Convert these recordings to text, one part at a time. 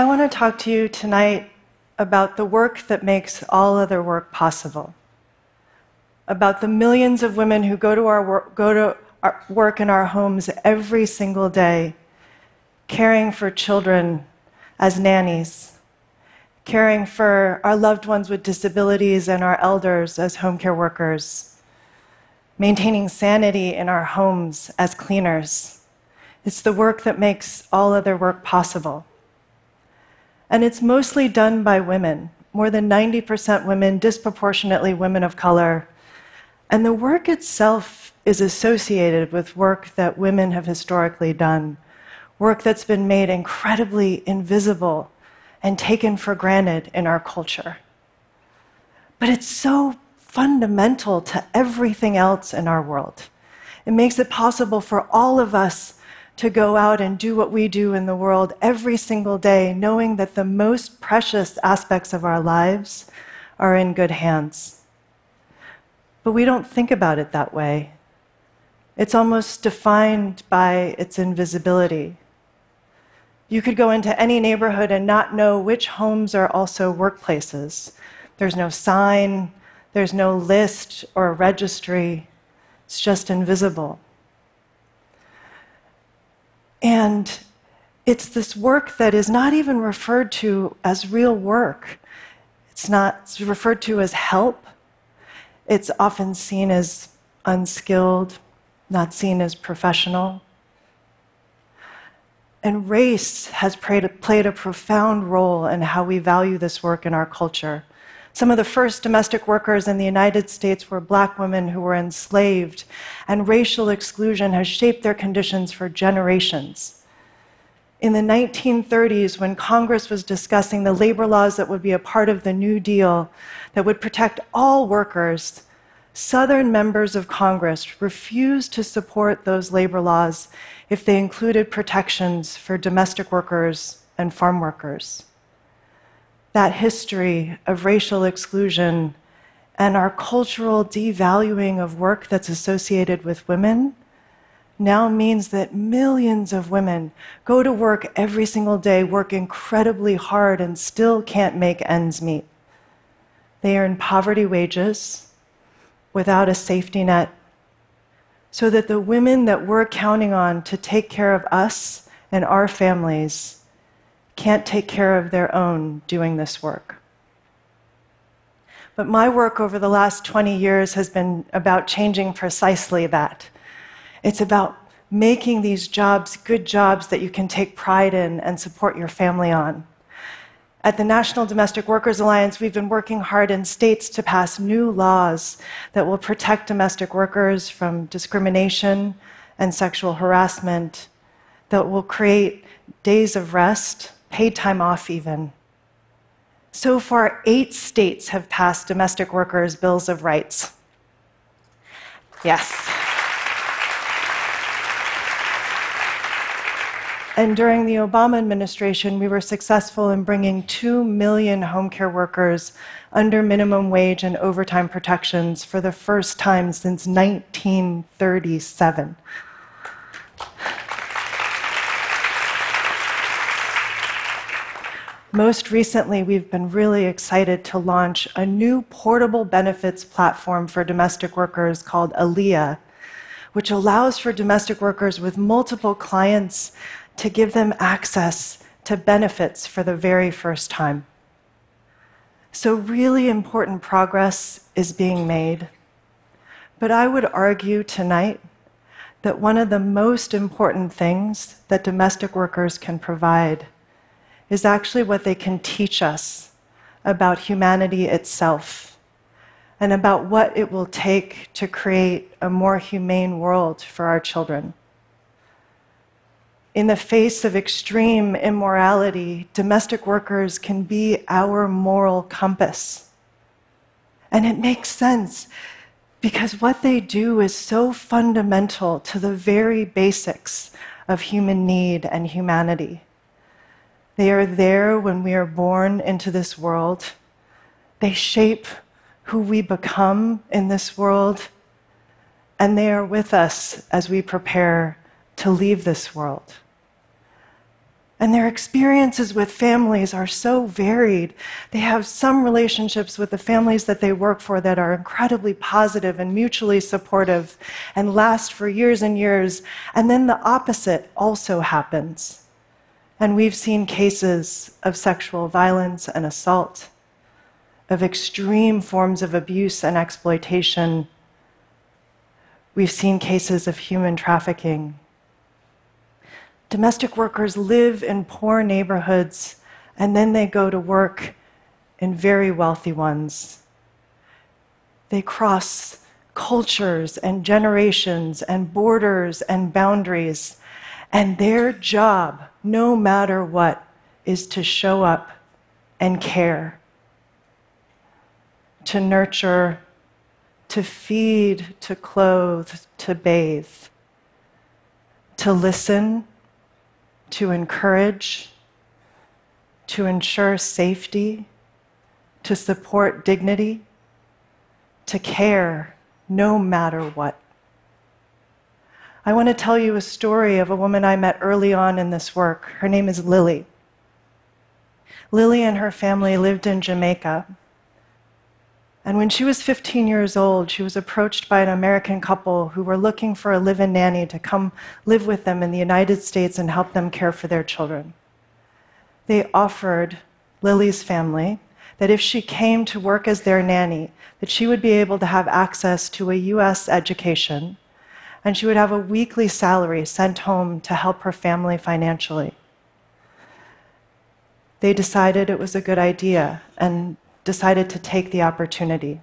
I want to talk to you tonight about the work that makes all other work possible. About the millions of women who go to, our work, go to our work in our homes every single day, caring for children as nannies, caring for our loved ones with disabilities and our elders as home care workers, maintaining sanity in our homes as cleaners. It's the work that makes all other work possible. And it's mostly done by women, more than 90% women, disproportionately women of color. And the work itself is associated with work that women have historically done, work that's been made incredibly invisible and taken for granted in our culture. But it's so fundamental to everything else in our world. It makes it possible for all of us to go out and do what we do in the world every single day, knowing that the most precious aspects of our lives are in good hands. But we don't think about it that way. It's almost defined by its invisibility. You could go into any neighborhood and not know which homes are also workplaces. There's no sign, there's no list or registry, it's just invisible. And it's this work that is not even referred to as real work. It's not it's referred to as help. It's often seen as unskilled, not seen as professional. And race has played a, played a profound role in how we value this work in our culture. Some of the first domestic workers in the United States were black women who were enslaved, and racial exclusion has shaped their conditions for generations. In the 1930s, when Congress was discussing the labor laws that would be a part of the New Deal that would protect all workers, Southern members of Congress refused to support those labor laws if they included protections for domestic workers and farm workers that history of racial exclusion and our cultural devaluing of work that's associated with women now means that millions of women go to work every single day, work incredibly hard, and still can't make ends meet. They earn poverty wages without a safety net, so that the women that we're counting on to take care of us and our families can't take care of their own doing this work. But my work over the last 20 years has been about changing precisely that. It's about making these jobs good jobs that you can take pride in and support your family on. At the National Domestic Workers Alliance, we've been working hard in states to pass new laws that will protect domestic workers from discrimination and sexual harassment, that will create days of rest paid time off, even. So far, eight states have passed domestic workers' bills of rights. Yes. And during the Obama administration, we were successful in bringing 2 million home care workers under minimum wage and overtime protections for the first time since 1937. Most recently, we've been really excited to launch a new portable benefits platform for domestic workers called Alia, which allows for domestic workers with multiple clients to give them access to benefits for the very first time. So, really important progress is being made. But I would argue tonight that one of the most important things that domestic workers can provide is actually what they can teach us about humanity itself and about what it will take to create a more humane world for our children. In the face of extreme immorality, domestic workers can be our moral compass. And it makes sense because what they do is so fundamental to the very basics of human need and humanity. They are there when we are born into this world. They shape who we become in this world. And they are with us as we prepare to leave this world. And their experiences with families are so varied. They have some relationships with the families that they work for that are incredibly positive and mutually supportive and last for years and years. And then the opposite also happens. And we've seen cases of sexual violence and assault, of extreme forms of abuse and exploitation. We've seen cases of human trafficking Domestic workers live in poor neighborhoods and then they go to work in very wealthy ones. They cross cultures and generations and borders and boundaries. And their job, no matter what, is to show up and care, to nurture, to feed, to clothe, to bathe, to listen to encourage, to ensure safety, to support dignity, to care no matter what. I want to tell you a story of a woman I met early on in this work. Her name is Lily. Lily and her family lived in Jamaica. And when she was 15 years old, she was approached by an American couple who were looking for a live in nanny to come live with them in the United States and help them care for their children. They offered Lily's family that if she came to work as their nanny, that she would be able to have access to a US education and she would have a weekly salary sent home to help her family financially. They decided it was a good idea and decided to take the opportunity.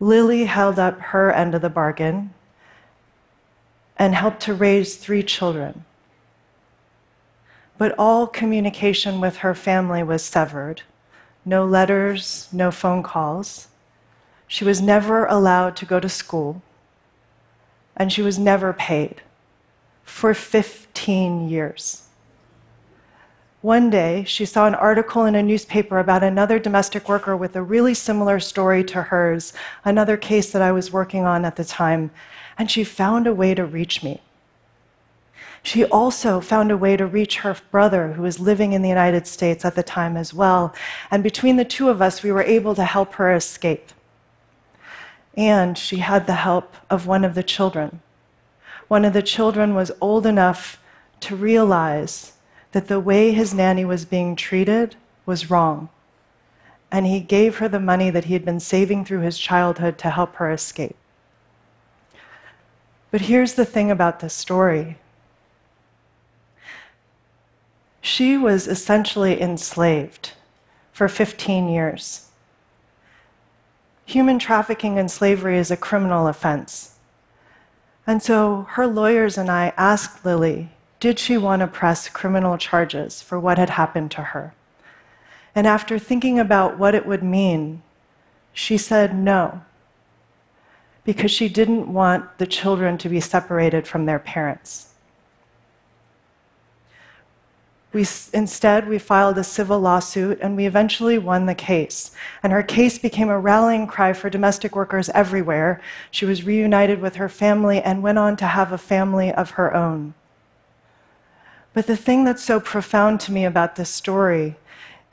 Lily held up her end of the bargain and helped to raise three children. But all communication with her family was severed no letters, no phone calls. She was never allowed to go to school, and she was never paid for 15 years. One day, she saw an article in a newspaper about another domestic worker with a really similar story to hers, another case that I was working on at the time, and she found a way to reach me. She also found a way to reach her brother, who was living in the United States at the time as well. And between the two of us, we were able to help her escape. And she had the help of one of the children. One of the children was old enough to realize that the way his nanny was being treated was wrong. And he gave her the money that he had been saving through his childhood to help her escape. But here's the thing about this story she was essentially enslaved for 15 years. Human trafficking and slavery is a criminal offense. And so her lawyers and I asked Lily did she want to press criminal charges for what had happened to her? And after thinking about what it would mean, she said no, because she didn't want the children to be separated from their parents. We, instead, we filed a civil lawsuit and we eventually won the case. And her case became a rallying cry for domestic workers everywhere. She was reunited with her family and went on to have a family of her own. But the thing that's so profound to me about this story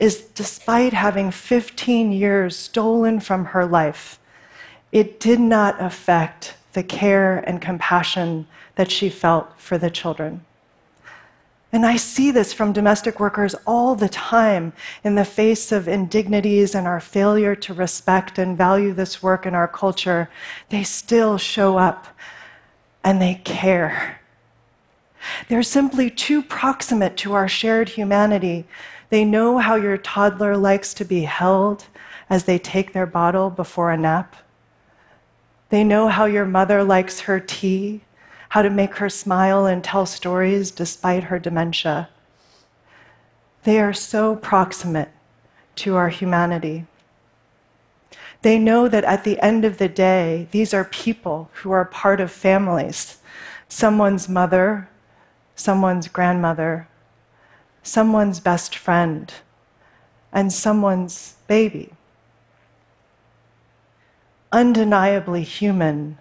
is despite having 15 years stolen from her life, it did not affect the care and compassion that she felt for the children. And I see this from domestic workers all the time in the face of indignities and our failure to respect and value this work in our culture. They still show up and they care. They're simply too proximate to our shared humanity. They know how your toddler likes to be held as they take their bottle before a nap. They know how your mother likes her tea, how to make her smile and tell stories despite her dementia. They are so proximate to our humanity. They know that at the end of the day, these are people who are part of families. Someone's mother, someone's grandmother, someone's best friend, and someone's baby. Undeniably human,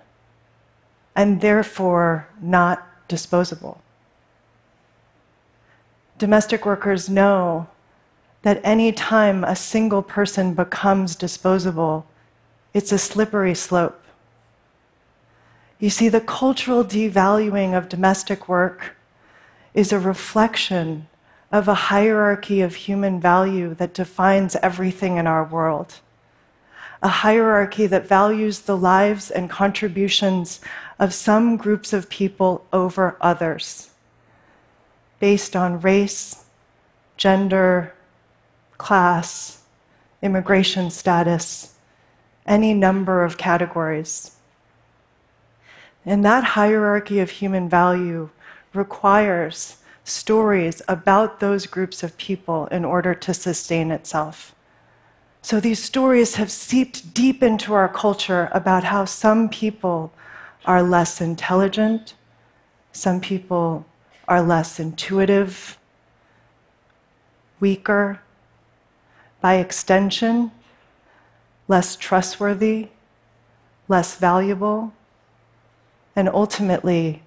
and therefore not disposable. domestic workers know that any time a single person becomes disposable, it's a slippery slope. You see, the cultural devaluing of domestic work is a reflection of a hierarchy of human value that defines everything in our world. A hierarchy that values the lives and contributions of some groups of people over others, based on race, gender, class, immigration status, any number of categories. And that hierarchy of human value requires stories about those groups of people in order to sustain itself. So these stories have seeped deep into our culture about how some people are less intelligent, some people are less intuitive, weaker, by extension, less trustworthy, less valuable, and ultimately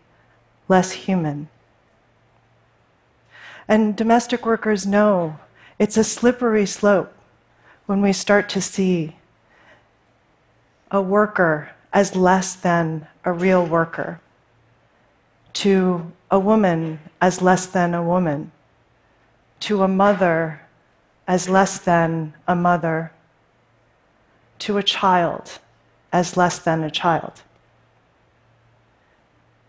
less human. And domestic workers know it's a slippery slope when we start to see a worker as less than a real worker, to a woman as less than a woman, to a mother as less than a mother, to a child as less than a child.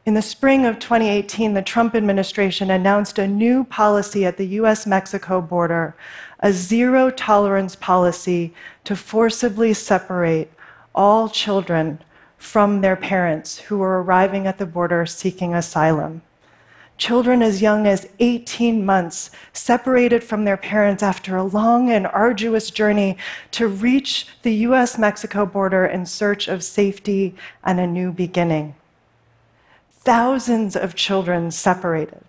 In the spring of 2018, the Trump administration announced a new policy at the US Mexico border, a zero tolerance policy to forcibly separate all children from their parents who were arriving at the border seeking asylum. Children as young as 18 months separated from their parents after a long and arduous journey to reach the US Mexico border in search of safety and a new beginning thousands of children separated.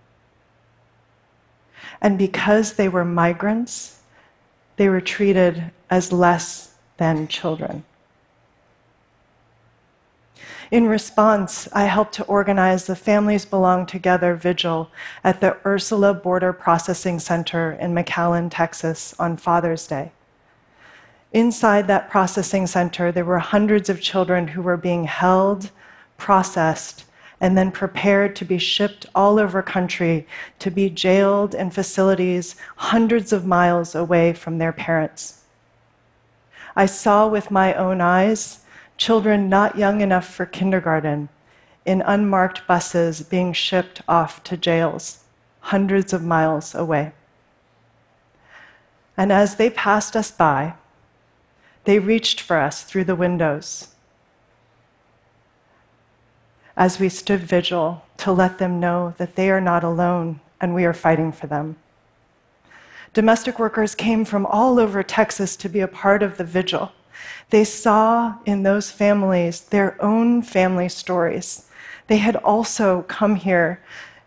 And because they were migrants, they were treated as less than children. In response, I helped to organize the Families Belong Together vigil at the Ursula Border Processing Center in McAllen, Texas on Father's Day. Inside that processing center, there were hundreds of children who were being held, processed, and then prepared to be shipped all over country to be jailed in facilities hundreds of miles away from their parents. I saw with my own eyes children not young enough for kindergarten in unmarked buses being shipped off to jails hundreds of miles away. And as they passed us by, they reached for us through the windows as we stood vigil to let them know that they are not alone and we are fighting for them. Domestic workers came from all over Texas to be a part of the vigil. They saw in those families their own family stories. They had also come here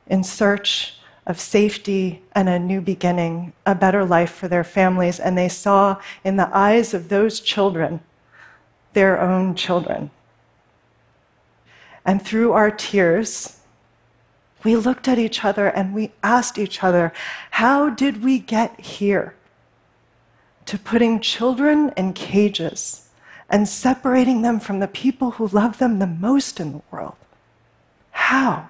in search of safety and a new beginning, a better life for their families, and they saw in the eyes of those children their own children. And through our tears, we looked at each other and we asked each other, How did we get here? To putting children in cages and separating them from the people who love them the most in the world. How?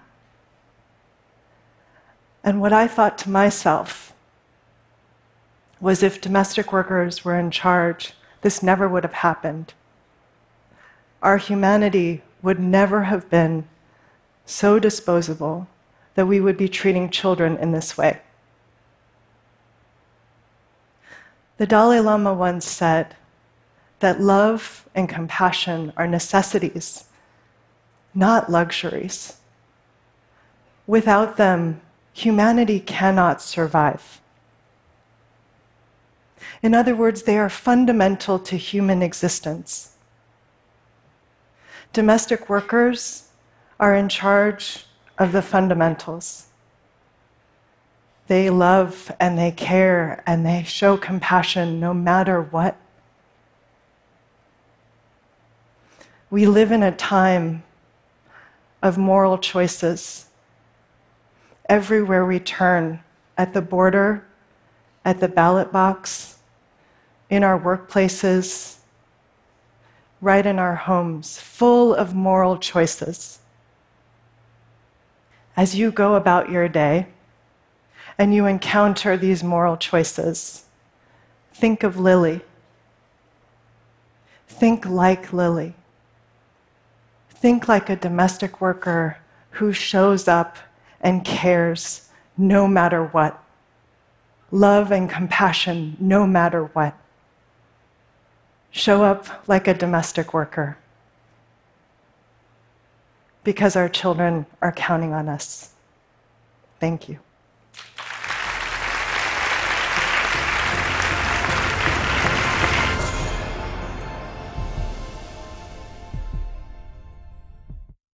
And what I thought to myself was if domestic workers were in charge, this never would have happened. Our humanity would never have been so disposable that we would be treating children in this way. The Dalai Lama once said that love and compassion are necessities, not luxuries. Without them, humanity cannot survive. In other words, they are fundamental to human existence domestic workers are in charge of the fundamentals. They love and they care and they show compassion no matter what. We live in a time of moral choices. Everywhere we turn, at the border, at the ballot box, in our workplaces, right in our homes, full of moral choices. As you go about your day and you encounter these moral choices, think of Lily. Think like Lily. Think like a domestic worker who shows up and cares no matter what. Love and compassion no matter what. Show up like a domestic worker because our children are counting on us. Thank you.